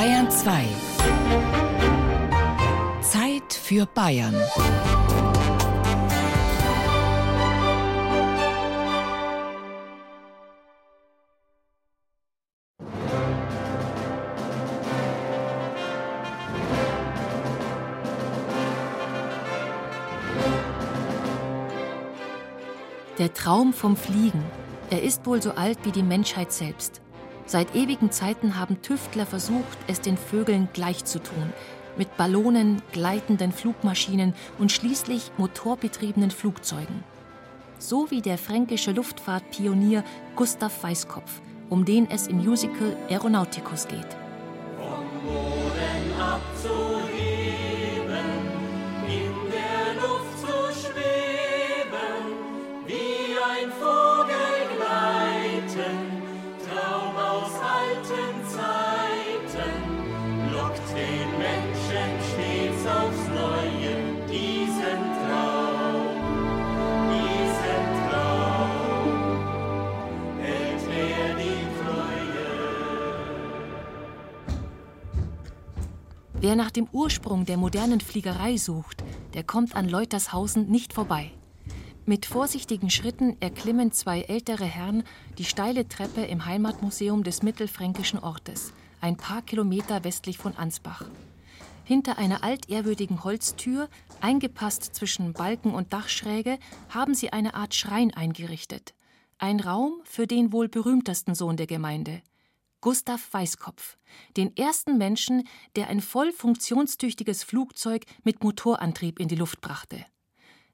Bayern 2. Zeit für Bayern. Der Traum vom Fliegen, er ist wohl so alt wie die Menschheit selbst. Seit ewigen Zeiten haben Tüftler versucht, es den Vögeln gleichzutun, mit Ballonen, gleitenden Flugmaschinen und schließlich motorbetriebenen Flugzeugen. So wie der fränkische Luftfahrtpionier Gustav Weißkopf, um den es im Musical Aeronauticus geht. Vom Boden abzuheben, Wer nach dem Ursprung der modernen Fliegerei sucht, der kommt an Leutershausen nicht vorbei. Mit vorsichtigen Schritten erklimmen zwei ältere Herren die steile Treppe im Heimatmuseum des mittelfränkischen Ortes, ein paar Kilometer westlich von Ansbach. Hinter einer altehrwürdigen Holztür, eingepasst zwischen Balken und Dachschräge, haben sie eine Art Schrein eingerichtet. Ein Raum für den wohl berühmtesten Sohn der Gemeinde, Gustav Weißkopf, den ersten Menschen, der ein voll funktionstüchtiges Flugzeug mit Motorantrieb in die Luft brachte.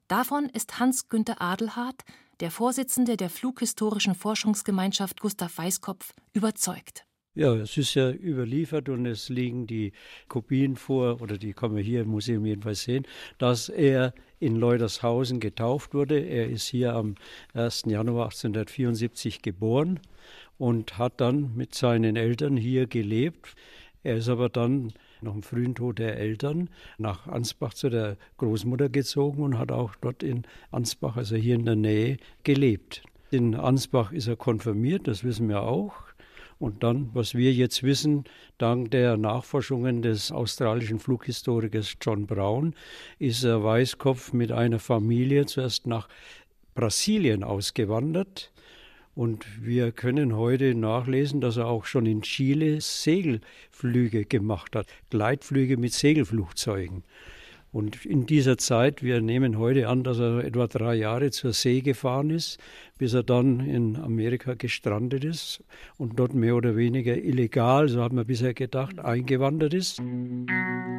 Davon ist Hans-Günther Adelhardt, der Vorsitzende der Flughistorischen Forschungsgemeinschaft Gustav Weißkopf, überzeugt. Ja, es ist ja überliefert und es liegen die Kopien vor, oder die kann man hier im Museum jedenfalls sehen, dass er in Leutershausen getauft wurde. Er ist hier am 1. Januar 1874 geboren und hat dann mit seinen Eltern hier gelebt. Er ist aber dann nach dem frühen Tod der Eltern nach Ansbach zu der Großmutter gezogen und hat auch dort in Ansbach, also hier in der Nähe, gelebt. In Ansbach ist er konfirmiert, das wissen wir auch. Und dann, was wir jetzt wissen, dank der Nachforschungen des australischen Flughistorikers John Brown, ist er Weißkopf mit einer Familie zuerst nach Brasilien ausgewandert. Und wir können heute nachlesen, dass er auch schon in Chile Segelflüge gemacht hat, Gleitflüge mit Segelflugzeugen. Und in dieser Zeit, wir nehmen heute an, dass er etwa drei Jahre zur See gefahren ist, bis er dann in Amerika gestrandet ist und dort mehr oder weniger illegal, so hat man bisher gedacht, eingewandert ist.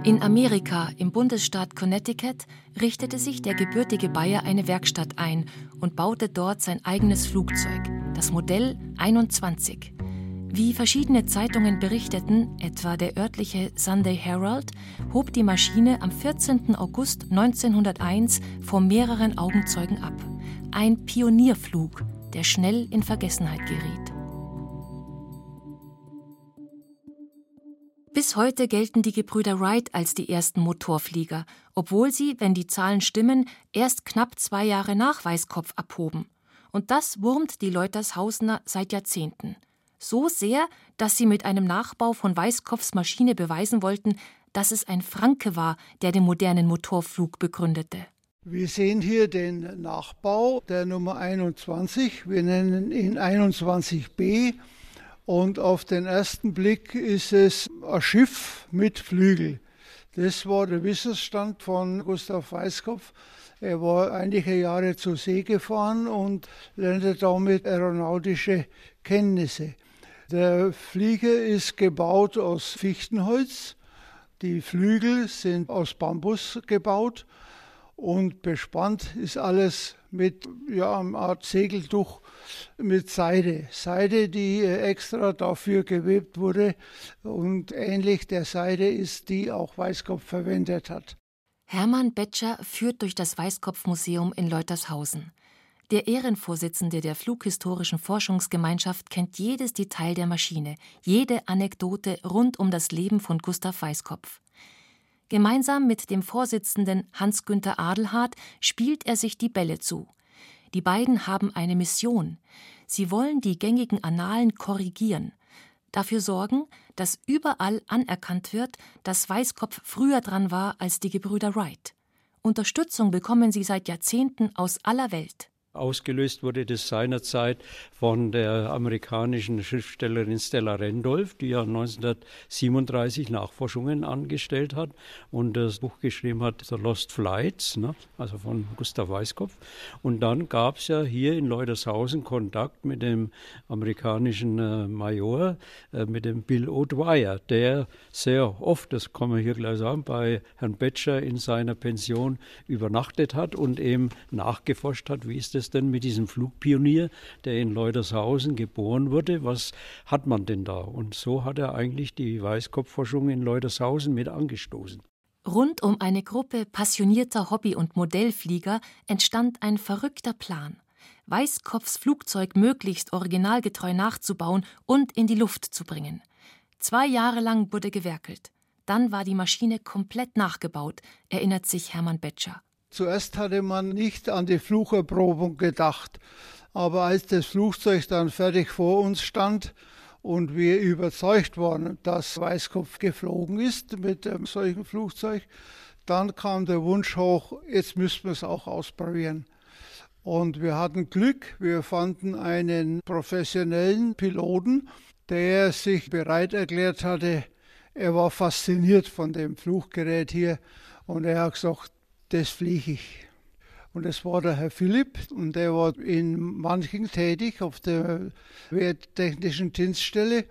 In Amerika, im Bundesstaat Connecticut, richtete sich der gebürtige Bayer eine Werkstatt ein und baute dort sein eigenes Flugzeug, das Modell 21. Wie verschiedene Zeitungen berichteten, etwa der örtliche Sunday Herald, hob die Maschine am 14. August 1901 vor mehreren Augenzeugen ab. Ein Pionierflug, der schnell in Vergessenheit geriet. Bis heute gelten die Gebrüder Wright als die ersten Motorflieger, obwohl sie, wenn die Zahlen stimmen, erst knapp zwei Jahre nach Weißkopf abhoben. Und das wurmt die Leutershausener seit Jahrzehnten. So sehr, dass sie mit einem Nachbau von Weißkopfs Maschine beweisen wollten, dass es ein Franke war, der den modernen Motorflug begründete. Wir sehen hier den Nachbau der Nummer 21. Wir nennen ihn 21b. Und auf den ersten Blick ist es ein Schiff mit Flügel. Das war der Wissensstand von Gustav Weißkopf. Er war einige Jahre zur See gefahren und lernte damit aeronautische Kenntnisse. Der Flieger ist gebaut aus Fichtenholz. Die Flügel sind aus Bambus gebaut und bespannt ist alles mit ja, einer Art Segeltuch mit Seide. Seide, die extra dafür gewebt wurde und ähnlich der Seide ist, die auch Weißkopf verwendet hat. Hermann Betscher führt durch das Weißkopfmuseum in Leutershausen. Der Ehrenvorsitzende der Flughistorischen Forschungsgemeinschaft kennt jedes Detail der Maschine, jede Anekdote rund um das Leben von Gustav Weißkopf. Gemeinsam mit dem Vorsitzenden Hans-Günther Adelhardt spielt er sich die Bälle zu. Die beiden haben eine Mission. Sie wollen die gängigen Annalen korrigieren. Dafür sorgen, dass überall anerkannt wird, dass Weißkopf früher dran war als die Gebrüder Wright. Unterstützung bekommen sie seit Jahrzehnten aus aller Welt. Ausgelöst wurde das seinerzeit von der amerikanischen Schriftstellerin Stella Randolph, die ja 1937 Nachforschungen angestellt hat und das Buch geschrieben hat, The Lost Flights, ne? also von Gustav Weißkopf. Und dann gab es ja hier in Leutershausen Kontakt mit dem amerikanischen äh, Major, äh, mit dem Bill O'Dwyer, der sehr oft, das kann man hier gleich sagen, bei Herrn Betscher in seiner Pension übernachtet hat und eben nachgeforscht hat, wie ist das es denn mit diesem Flugpionier, der in Leutershausen geboren wurde? Was hat man denn da? Und so hat er eigentlich die Weißkopfforschung in Leutershausen mit angestoßen. Rund um eine Gruppe passionierter Hobby- und Modellflieger entstand ein verrückter Plan. Weißkopfs Flugzeug möglichst originalgetreu nachzubauen und in die Luft zu bringen. Zwei Jahre lang wurde gewerkelt. Dann war die Maschine komplett nachgebaut, erinnert sich Hermann Betscher. Zuerst hatte man nicht an die Flucherprobung gedacht, aber als das Flugzeug dann fertig vor uns stand und wir überzeugt waren, dass Weißkopf geflogen ist mit einem solchen Flugzeug, dann kam der Wunsch hoch, jetzt müssen wir es auch ausprobieren. Und wir hatten Glück, wir fanden einen professionellen Piloten, der sich bereit erklärt hatte, er war fasziniert von dem Fluggerät hier und er hat gesagt, das fliege ich. Und das war der Herr Philipp und der war in Manching tätig auf der Wehrtechnischen Dienststelle.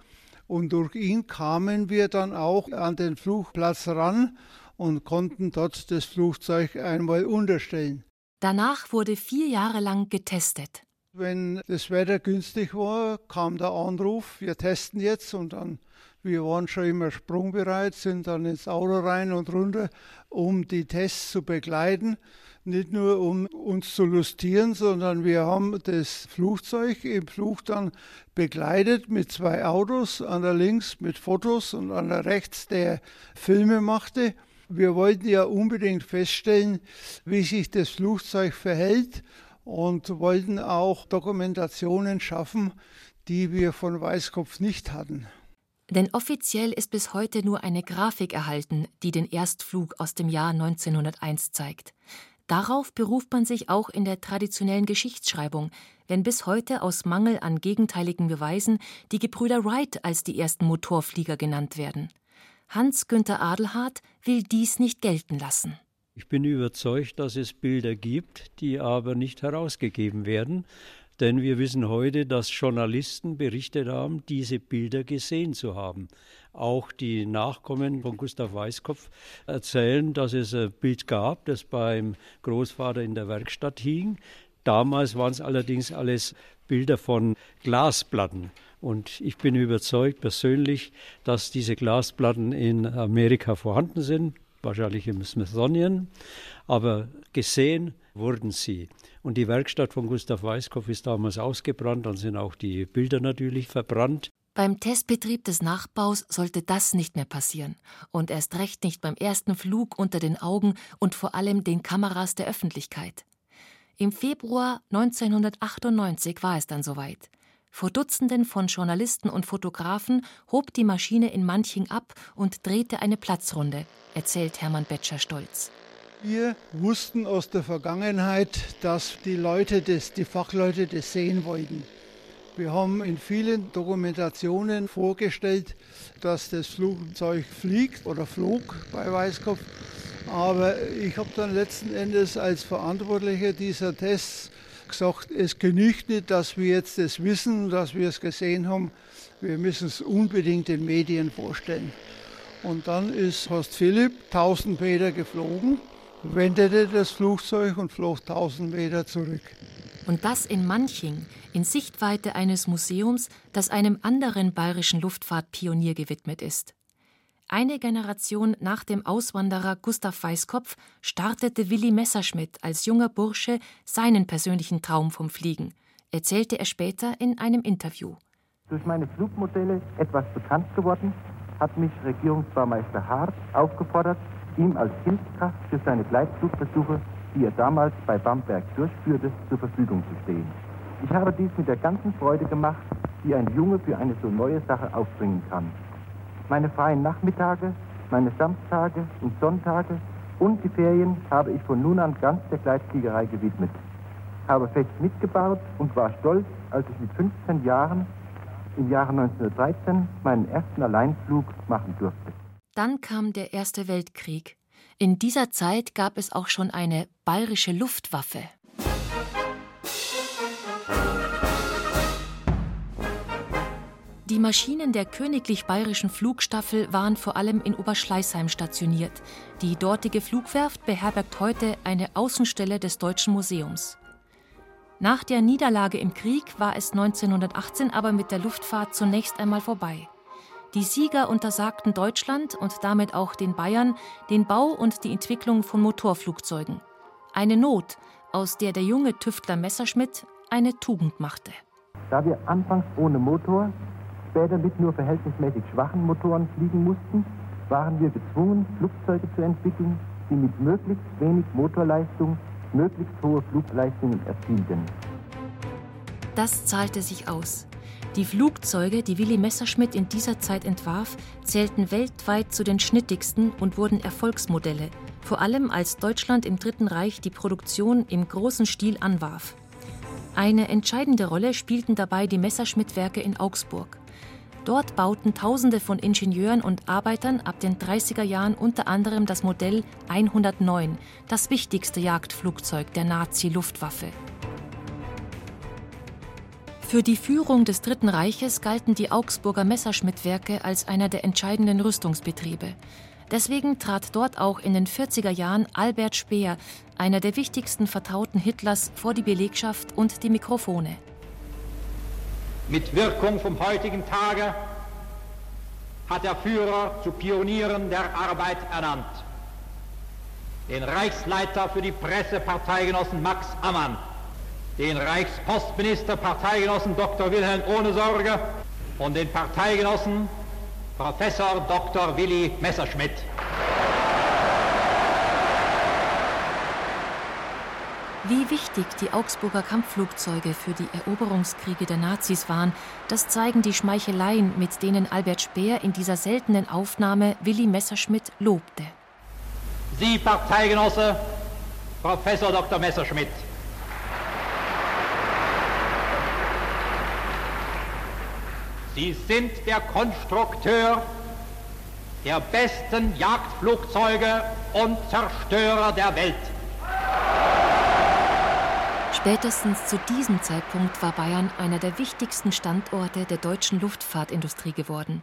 Und durch ihn kamen wir dann auch an den Flugplatz ran und konnten dort das Flugzeug einmal unterstellen. Danach wurde vier Jahre lang getestet. Wenn das Wetter günstig war, kam der Anruf, wir testen jetzt und dann wir waren schon immer sprungbereit, sind dann ins Auto rein und runter, um die Tests zu begleiten. Nicht nur um uns zu lustieren, sondern wir haben das Flugzeug im Flug dann begleitet mit zwei Autos, an der links mit Fotos und an der rechts, der Filme machte. Wir wollten ja unbedingt feststellen, wie sich das Flugzeug verhält und wollten auch Dokumentationen schaffen, die wir von Weißkopf nicht hatten. Denn offiziell ist bis heute nur eine Grafik erhalten, die den Erstflug aus dem Jahr 1901 zeigt. Darauf beruft man sich auch in der traditionellen Geschichtsschreibung, wenn bis heute aus Mangel an gegenteiligen Beweisen die Gebrüder Wright als die ersten Motorflieger genannt werden. Hans Günther Adelhardt will dies nicht gelten lassen. Ich bin überzeugt, dass es Bilder gibt, die aber nicht herausgegeben werden, denn wir wissen heute, dass Journalisten berichtet haben, diese Bilder gesehen zu haben. Auch die Nachkommen von Gustav Weißkopf erzählen, dass es ein Bild gab, das beim Großvater in der Werkstatt hing. Damals waren es allerdings alles Bilder von Glasplatten. Und ich bin überzeugt persönlich, dass diese Glasplatten in Amerika vorhanden sind, wahrscheinlich im Smithsonian, aber gesehen wurden sie. Und die Werkstatt von Gustav Weißkopf ist damals ausgebrannt, dann sind auch die Bilder natürlich verbrannt. Beim Testbetrieb des Nachbaus sollte das nicht mehr passieren. Und erst recht nicht beim ersten Flug unter den Augen und vor allem den Kameras der Öffentlichkeit. Im Februar 1998 war es dann soweit. Vor Dutzenden von Journalisten und Fotografen hob die Maschine in Manching ab und drehte eine Platzrunde, erzählt Hermann Betscher stolz. Wir wussten aus der Vergangenheit, dass die Leute das, die Fachleute das sehen wollten. Wir haben in vielen Dokumentationen vorgestellt, dass das Flugzeug fliegt oder flog bei Weißkopf. Aber ich habe dann letzten Endes als Verantwortlicher dieser Tests gesagt, es genügt nicht, dass wir jetzt das wissen, dass wir es gesehen haben. Wir müssen es unbedingt den Medien vorstellen. Und dann ist Horst Philipp 1000 Meter geflogen wendete das Flugzeug und flog 1000 Meter zurück. Und das in Manching, in Sichtweite eines Museums, das einem anderen bayerischen Luftfahrtpionier gewidmet ist. Eine Generation nach dem Auswanderer Gustav Weißkopf startete Willi Messerschmidt als junger Bursche seinen persönlichen Traum vom Fliegen, erzählte er später in einem Interview. Durch meine Flugmodelle etwas bekannt geworden, hat mich Regierungsbaumeister Hart aufgefordert, ihm als Hilfskraft für seine Gleitflugversuche, die er damals bei Bamberg durchführte, zur Verfügung zu stehen. Ich habe dies mit der ganzen Freude gemacht, die ein Junge für eine so neue Sache aufbringen kann. Meine freien Nachmittage, meine Samstage und Sonntage und die Ferien habe ich von nun an ganz der Gleitfliegerei gewidmet. Habe fest mitgebaut und war stolz, als ich mit 15 Jahren im Jahre 1913 meinen ersten Alleinflug machen durfte. Dann kam der Erste Weltkrieg. In dieser Zeit gab es auch schon eine bayerische Luftwaffe. Die Maschinen der Königlich Bayerischen Flugstaffel waren vor allem in Oberschleißheim stationiert. Die dortige Flugwerft beherbergt heute eine Außenstelle des Deutschen Museums. Nach der Niederlage im Krieg war es 1918 aber mit der Luftfahrt zunächst einmal vorbei. Die Sieger untersagten Deutschland und damit auch den Bayern den Bau und die Entwicklung von Motorflugzeugen. Eine Not, aus der der junge Tüftler Messerschmidt eine Tugend machte. Da wir anfangs ohne Motor später mit nur verhältnismäßig schwachen Motoren fliegen mussten, waren wir gezwungen, Flugzeuge zu entwickeln, die mit möglichst wenig Motorleistung möglichst hohe Flugleistungen erzielten. Das zahlte sich aus. Die Flugzeuge, die Willy Messerschmidt in dieser Zeit entwarf, zählten weltweit zu den schnittigsten und wurden Erfolgsmodelle, vor allem als Deutschland im Dritten Reich die Produktion im großen Stil anwarf. Eine entscheidende Rolle spielten dabei die Messerschmitt-Werke in Augsburg. Dort bauten Tausende von Ingenieuren und Arbeitern ab den 30er Jahren unter anderem das Modell 109, das wichtigste Jagdflugzeug der Nazi-Luftwaffe. Für die Führung des Dritten Reiches galten die Augsburger Messerschmitt-Werke als einer der entscheidenden Rüstungsbetriebe. Deswegen trat dort auch in den 40er Jahren Albert Speer, einer der wichtigsten Vertrauten Hitlers, vor die Belegschaft und die Mikrofone mit Wirkung vom heutigen Tage hat der Führer zu Pionieren der Arbeit ernannt. Den Reichsleiter für die Presse Parteigenossen Max Ammann, den Reichspostminister Parteigenossen Dr. Wilhelm Ohnesorge und den Parteigenossen Professor Dr. Willi Messerschmidt. Wie wichtig die Augsburger Kampfflugzeuge für die Eroberungskriege der Nazis waren, das zeigen die Schmeicheleien, mit denen Albert Speer in dieser seltenen Aufnahme Willi Messerschmidt lobte. Sie, Parteigenosse, Professor Dr. Messerschmidt. Sie sind der Konstrukteur der besten Jagdflugzeuge und Zerstörer der Welt. Spätestens zu diesem Zeitpunkt war Bayern einer der wichtigsten Standorte der deutschen Luftfahrtindustrie geworden.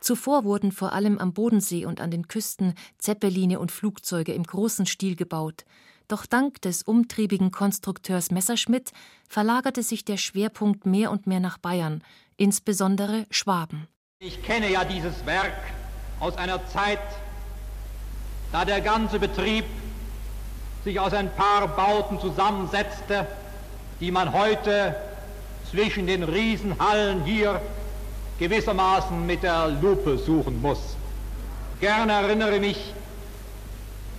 Zuvor wurden vor allem am Bodensee und an den Küsten Zeppeline und Flugzeuge im großen Stil gebaut. Doch dank des umtriebigen Konstrukteurs Messerschmidt verlagerte sich der Schwerpunkt mehr und mehr nach Bayern, insbesondere Schwaben. Ich kenne ja dieses Werk aus einer Zeit, da der ganze Betrieb sich aus ein paar Bauten zusammensetzte, die man heute zwischen den Riesenhallen hier gewissermaßen mit der Lupe suchen muss. Gerne erinnere mich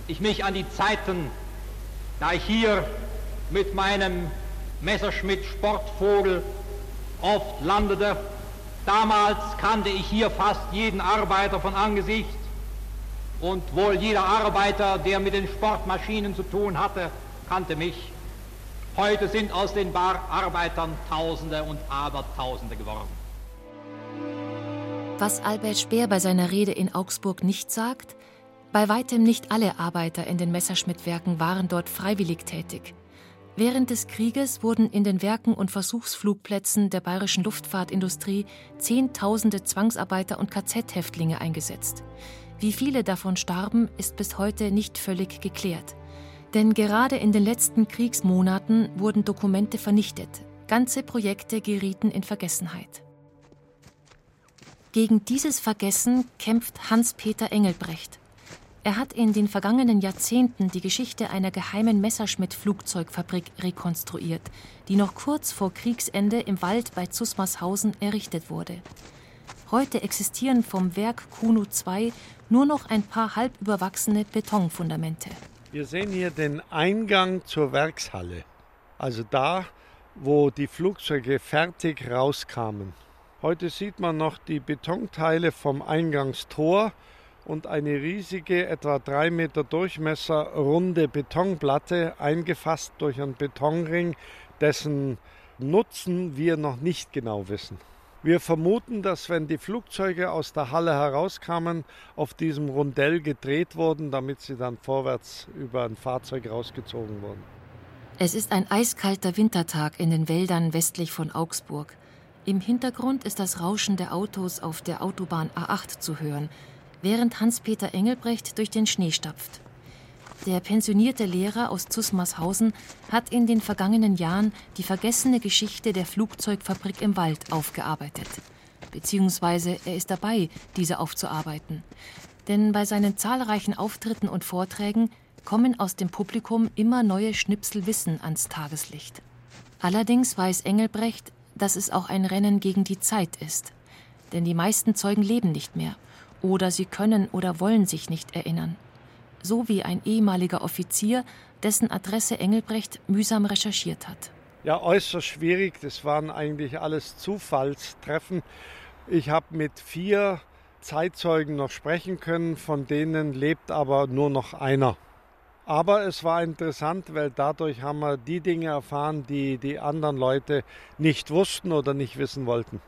ich mich an die Zeiten, da ich hier mit meinem Messerschmitt Sportvogel oft landete. Damals kannte ich hier fast jeden Arbeiter von Angesicht und wohl jeder Arbeiter, der mit den Sportmaschinen zu tun hatte, kannte mich. Heute sind aus den Arbeitern Tausende und Abertausende geworden. Was Albert Speer bei seiner Rede in Augsburg nicht sagt, bei weitem nicht alle Arbeiter in den Messerschmitt-Werken waren dort freiwillig tätig. Während des Krieges wurden in den Werken und Versuchsflugplätzen der bayerischen Luftfahrtindustrie Zehntausende Zwangsarbeiter und KZ-Häftlinge eingesetzt. Wie viele davon starben, ist bis heute nicht völlig geklärt. Denn gerade in den letzten Kriegsmonaten wurden Dokumente vernichtet, ganze Projekte gerieten in Vergessenheit. Gegen dieses Vergessen kämpft Hans-Peter Engelbrecht. Er hat in den vergangenen Jahrzehnten die Geschichte einer geheimen Messerschmitt-Flugzeugfabrik rekonstruiert, die noch kurz vor Kriegsende im Wald bei Zusmarshausen errichtet wurde. Heute existieren vom Werk Kuno 2 nur noch ein paar halb überwachsene Betonfundamente. Wir sehen hier den Eingang zur Werkshalle. Also da, wo die Flugzeuge fertig rauskamen. Heute sieht man noch die Betonteile vom Eingangstor und eine riesige, etwa drei Meter Durchmesser, runde Betonplatte, eingefasst durch einen Betonring, dessen Nutzen wir noch nicht genau wissen. Wir vermuten, dass wenn die Flugzeuge aus der Halle herauskamen, auf diesem Rundell gedreht wurden, damit sie dann vorwärts über ein Fahrzeug rausgezogen wurden. Es ist ein eiskalter Wintertag in den Wäldern westlich von Augsburg. Im Hintergrund ist das Rauschen der Autos auf der Autobahn A8 zu hören, während Hans-Peter Engelbrecht durch den Schnee stapft. Der pensionierte Lehrer aus Zusmarshausen hat in den vergangenen Jahren die vergessene Geschichte der Flugzeugfabrik im Wald aufgearbeitet. Beziehungsweise er ist dabei, diese aufzuarbeiten. Denn bei seinen zahlreichen Auftritten und Vorträgen kommen aus dem Publikum immer neue Schnipsel Wissen ans Tageslicht. Allerdings weiß Engelbrecht, dass es auch ein Rennen gegen die Zeit ist. Denn die meisten Zeugen leben nicht mehr oder sie können oder wollen sich nicht erinnern so wie ein ehemaliger Offizier, dessen Adresse Engelbrecht mühsam recherchiert hat. Ja, äußerst schwierig. Das waren eigentlich alles Zufallstreffen. Ich habe mit vier Zeitzeugen noch sprechen können, von denen lebt aber nur noch einer. Aber es war interessant, weil dadurch haben wir die Dinge erfahren, die die anderen Leute nicht wussten oder nicht wissen wollten.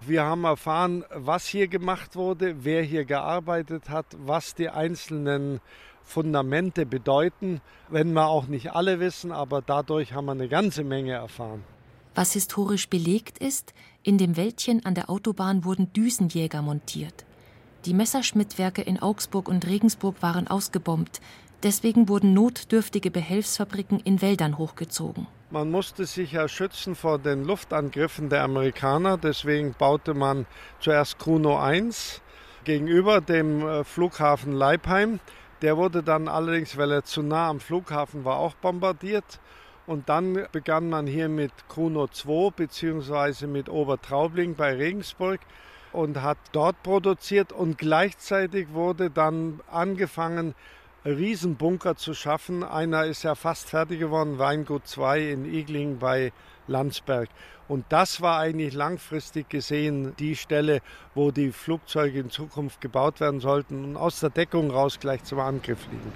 Wir haben erfahren, was hier gemacht wurde, wer hier gearbeitet hat, was die einzelnen Fundamente bedeuten, wenn wir auch nicht alle wissen, aber dadurch haben wir eine ganze Menge erfahren. Was historisch belegt ist, in dem Wäldchen an der Autobahn wurden Düsenjäger montiert. Die Messerschmittwerke in Augsburg und Regensburg waren ausgebombt. Deswegen wurden notdürftige Behelfsfabriken in Wäldern hochgezogen. Man musste sich ja schützen vor den Luftangriffen der Amerikaner. Deswegen baute man zuerst Kruno 1 gegenüber dem äh, Flughafen Leipheim. Der wurde dann allerdings, weil er zu nah am Flughafen war, auch bombardiert. Und dann begann man hier mit Kuno 2 bzw. mit Obertraubling bei Regensburg und hat dort produziert und gleichzeitig wurde dann angefangen, Riesenbunker zu schaffen. Einer ist ja fast fertig geworden, Weingut 2 in Igling bei Landsberg. Und das war eigentlich langfristig gesehen die Stelle, wo die Flugzeuge in Zukunft gebaut werden sollten und aus der Deckung raus gleich zum Angriff fliegen.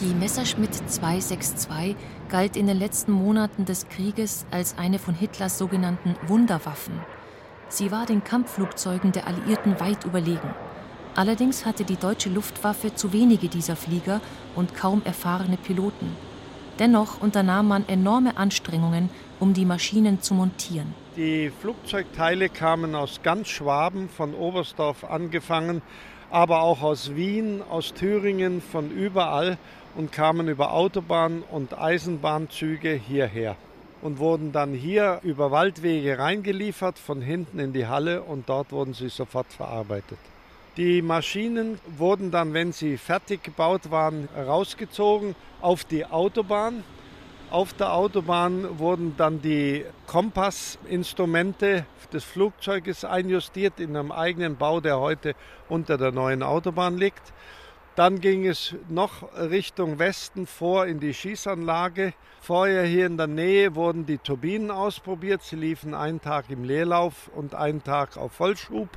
Die Messerschmitt 262 galt in den letzten Monaten des Krieges als eine von Hitlers sogenannten Wunderwaffen. Sie war den Kampfflugzeugen der Alliierten weit überlegen. Allerdings hatte die deutsche Luftwaffe zu wenige dieser Flieger und kaum erfahrene Piloten. Dennoch unternahm man enorme Anstrengungen, um die Maschinen zu montieren. Die Flugzeugteile kamen aus ganz Schwaben, von Oberstdorf angefangen, aber auch aus Wien, aus Thüringen, von überall und kamen über Autobahn- und Eisenbahnzüge hierher und wurden dann hier über Waldwege reingeliefert, von hinten in die Halle und dort wurden sie sofort verarbeitet. Die Maschinen wurden dann, wenn sie fertig gebaut waren, rausgezogen auf die Autobahn. Auf der Autobahn wurden dann die Kompassinstrumente des Flugzeuges einjustiert in einem eigenen Bau, der heute unter der neuen Autobahn liegt. Dann ging es noch Richtung Westen vor in die Schießanlage. Vorher hier in der Nähe wurden die Turbinen ausprobiert. Sie liefen einen Tag im Leerlauf und einen Tag auf Vollschub.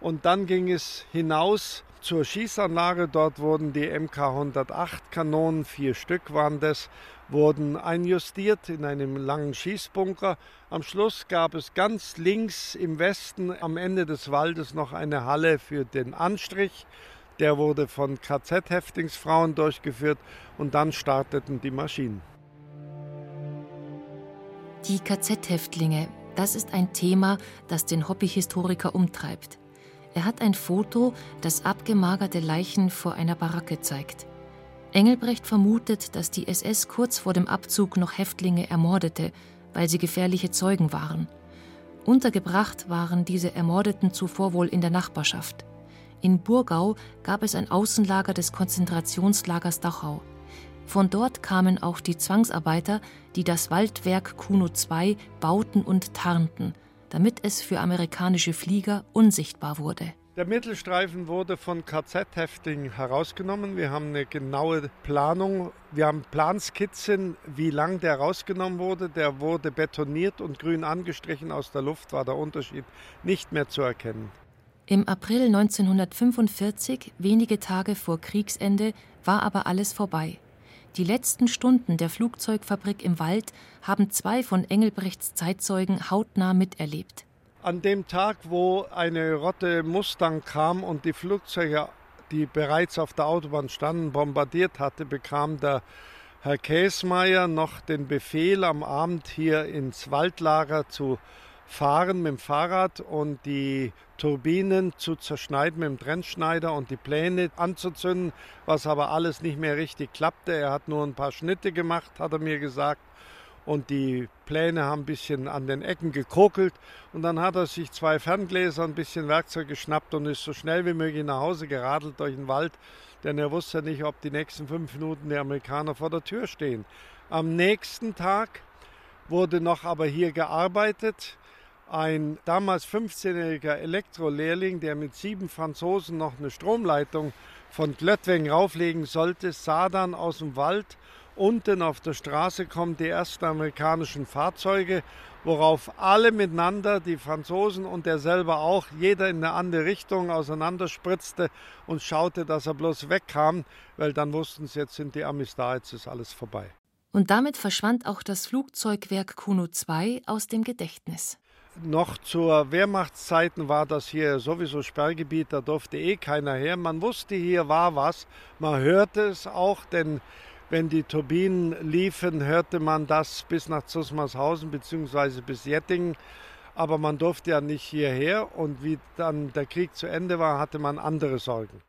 Und dann ging es hinaus zur Schießanlage. Dort wurden die MK 108 Kanonen, vier Stück waren das, wurden einjustiert in einem langen Schießbunker. Am Schluss gab es ganz links im Westen am Ende des Waldes noch eine Halle für den Anstrich. Der wurde von KZ-Häftlingsfrauen durchgeführt und dann starteten die Maschinen. Die KZ-Häftlinge, das ist ein Thema, das den Hobbyhistoriker umtreibt. Er hat ein Foto, das abgemagerte Leichen vor einer Baracke zeigt. Engelbrecht vermutet, dass die SS kurz vor dem Abzug noch Häftlinge ermordete, weil sie gefährliche Zeugen waren. Untergebracht waren diese Ermordeten zuvor wohl in der Nachbarschaft. In Burgau gab es ein Außenlager des Konzentrationslagers Dachau. Von dort kamen auch die Zwangsarbeiter, die das Waldwerk Kuno II bauten und tarnten – damit es für amerikanische Flieger unsichtbar wurde. Der Mittelstreifen wurde von KZ-Häftlingen herausgenommen. Wir haben eine genaue Planung. Wir haben Planskizzen, wie lang der rausgenommen wurde. Der wurde betoniert und grün angestrichen. Aus der Luft war der Unterschied nicht mehr zu erkennen. Im April 1945, wenige Tage vor Kriegsende, war aber alles vorbei. Die letzten Stunden der Flugzeugfabrik im Wald haben zwei von Engelbrechts Zeitzeugen hautnah miterlebt. An dem Tag, wo eine Rotte Mustang kam und die Flugzeuge, die bereits auf der Autobahn standen, bombardiert hatte, bekam der Herr Käsmeier noch den Befehl, am Abend hier ins Waldlager zu fahren mit dem Fahrrad und die Turbinen zu zerschneiden mit dem Trennschneider und die Pläne anzuzünden, was aber alles nicht mehr richtig klappte. Er hat nur ein paar Schnitte gemacht, hat er mir gesagt und die Pläne haben ein bisschen an den Ecken gekokelt und dann hat er sich zwei Ferngläser, ein bisschen Werkzeug geschnappt und ist so schnell wie möglich nach Hause geradelt durch den Wald, denn er wusste nicht, ob die nächsten fünf Minuten die Amerikaner vor der Tür stehen. Am nächsten Tag wurde noch aber hier gearbeitet. Ein damals 15-jähriger Elektrolehrling, der mit sieben Franzosen noch eine Stromleitung von Glöttweng rauflegen sollte, sah dann aus dem Wald Unten auf der Straße kommen die ersten amerikanischen Fahrzeuge, worauf alle miteinander, die Franzosen und er selber auch, jeder in eine andere Richtung auseinanderspritzte und schaute, dass er bloß wegkam, weil dann wussten sie, jetzt sind die Amis da, jetzt ist alles vorbei. Und damit verschwand auch das Flugzeugwerk Kuno II aus dem Gedächtnis. Noch zur Wehrmachtszeiten war das hier sowieso Sperrgebiet, da durfte eh keiner her. Man wusste, hier war was, man hörte es auch, denn wenn die Turbinen liefen, hörte man das bis nach Zusmarshausen bzw. bis Jettingen. Aber man durfte ja nicht hierher und wie dann der Krieg zu Ende war, hatte man andere Sorgen.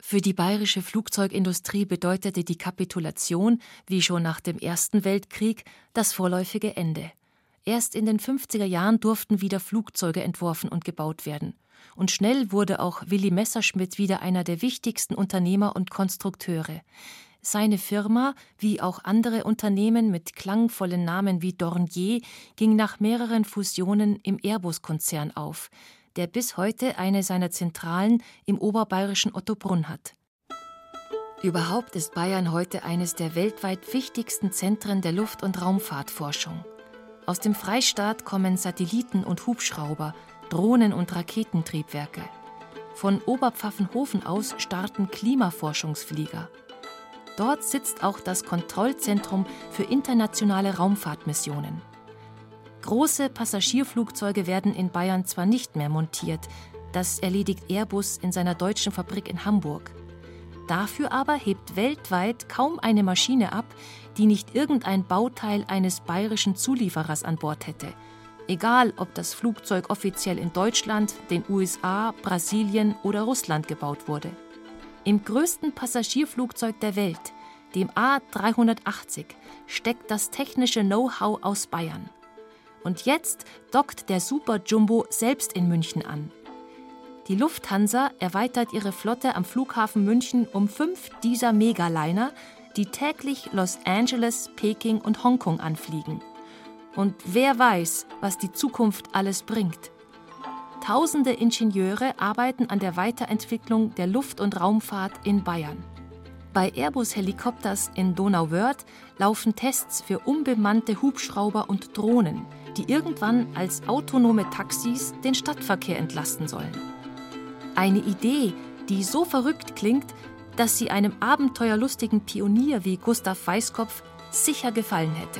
Für die bayerische Flugzeugindustrie bedeutete die Kapitulation, wie schon nach dem Ersten Weltkrieg, das vorläufige Ende. Erst in den 50er Jahren durften wieder Flugzeuge entworfen und gebaut werden. Und schnell wurde auch Willy Messerschmidt wieder einer der wichtigsten Unternehmer und Konstrukteure. Seine Firma, wie auch andere Unternehmen mit klangvollen Namen wie Dornier, ging nach mehreren Fusionen im Airbus-Konzern auf, der bis heute eine seiner Zentralen im oberbayerischen Ottobrunn hat. Überhaupt ist Bayern heute eines der weltweit wichtigsten Zentren der Luft- und Raumfahrtforschung. Aus dem Freistaat kommen Satelliten und Hubschrauber, Drohnen und Raketentriebwerke. Von Oberpfaffenhofen aus starten Klimaforschungsflieger. Dort sitzt auch das Kontrollzentrum für internationale Raumfahrtmissionen. Große Passagierflugzeuge werden in Bayern zwar nicht mehr montiert, das erledigt Airbus in seiner deutschen Fabrik in Hamburg. Dafür aber hebt weltweit kaum eine Maschine ab, die nicht irgendein Bauteil eines bayerischen Zulieferers an Bord hätte. Egal, ob das Flugzeug offiziell in Deutschland, den USA, Brasilien oder Russland gebaut wurde. Im größten Passagierflugzeug der Welt, dem A380, steckt das technische Know-how aus Bayern. Und jetzt dockt der Super Jumbo selbst in München an. Die Lufthansa erweitert ihre Flotte am Flughafen München um fünf dieser Megaliner, die täglich Los Angeles, Peking und Hongkong anfliegen. Und wer weiß, was die Zukunft alles bringt. Tausende Ingenieure arbeiten an der Weiterentwicklung der Luft- und Raumfahrt in Bayern. Bei Airbus Helikopters in Donauwörth laufen Tests für unbemannte Hubschrauber und Drohnen, die irgendwann als autonome Taxis den Stadtverkehr entlasten sollen. Eine Idee, die so verrückt klingt, dass sie einem abenteuerlustigen Pionier wie Gustav Weißkopf sicher gefallen hätte.